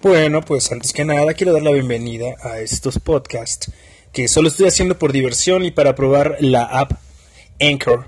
Bueno, pues antes que nada quiero dar la bienvenida a estos podcasts que solo estoy haciendo por diversión y para probar la app Anchor.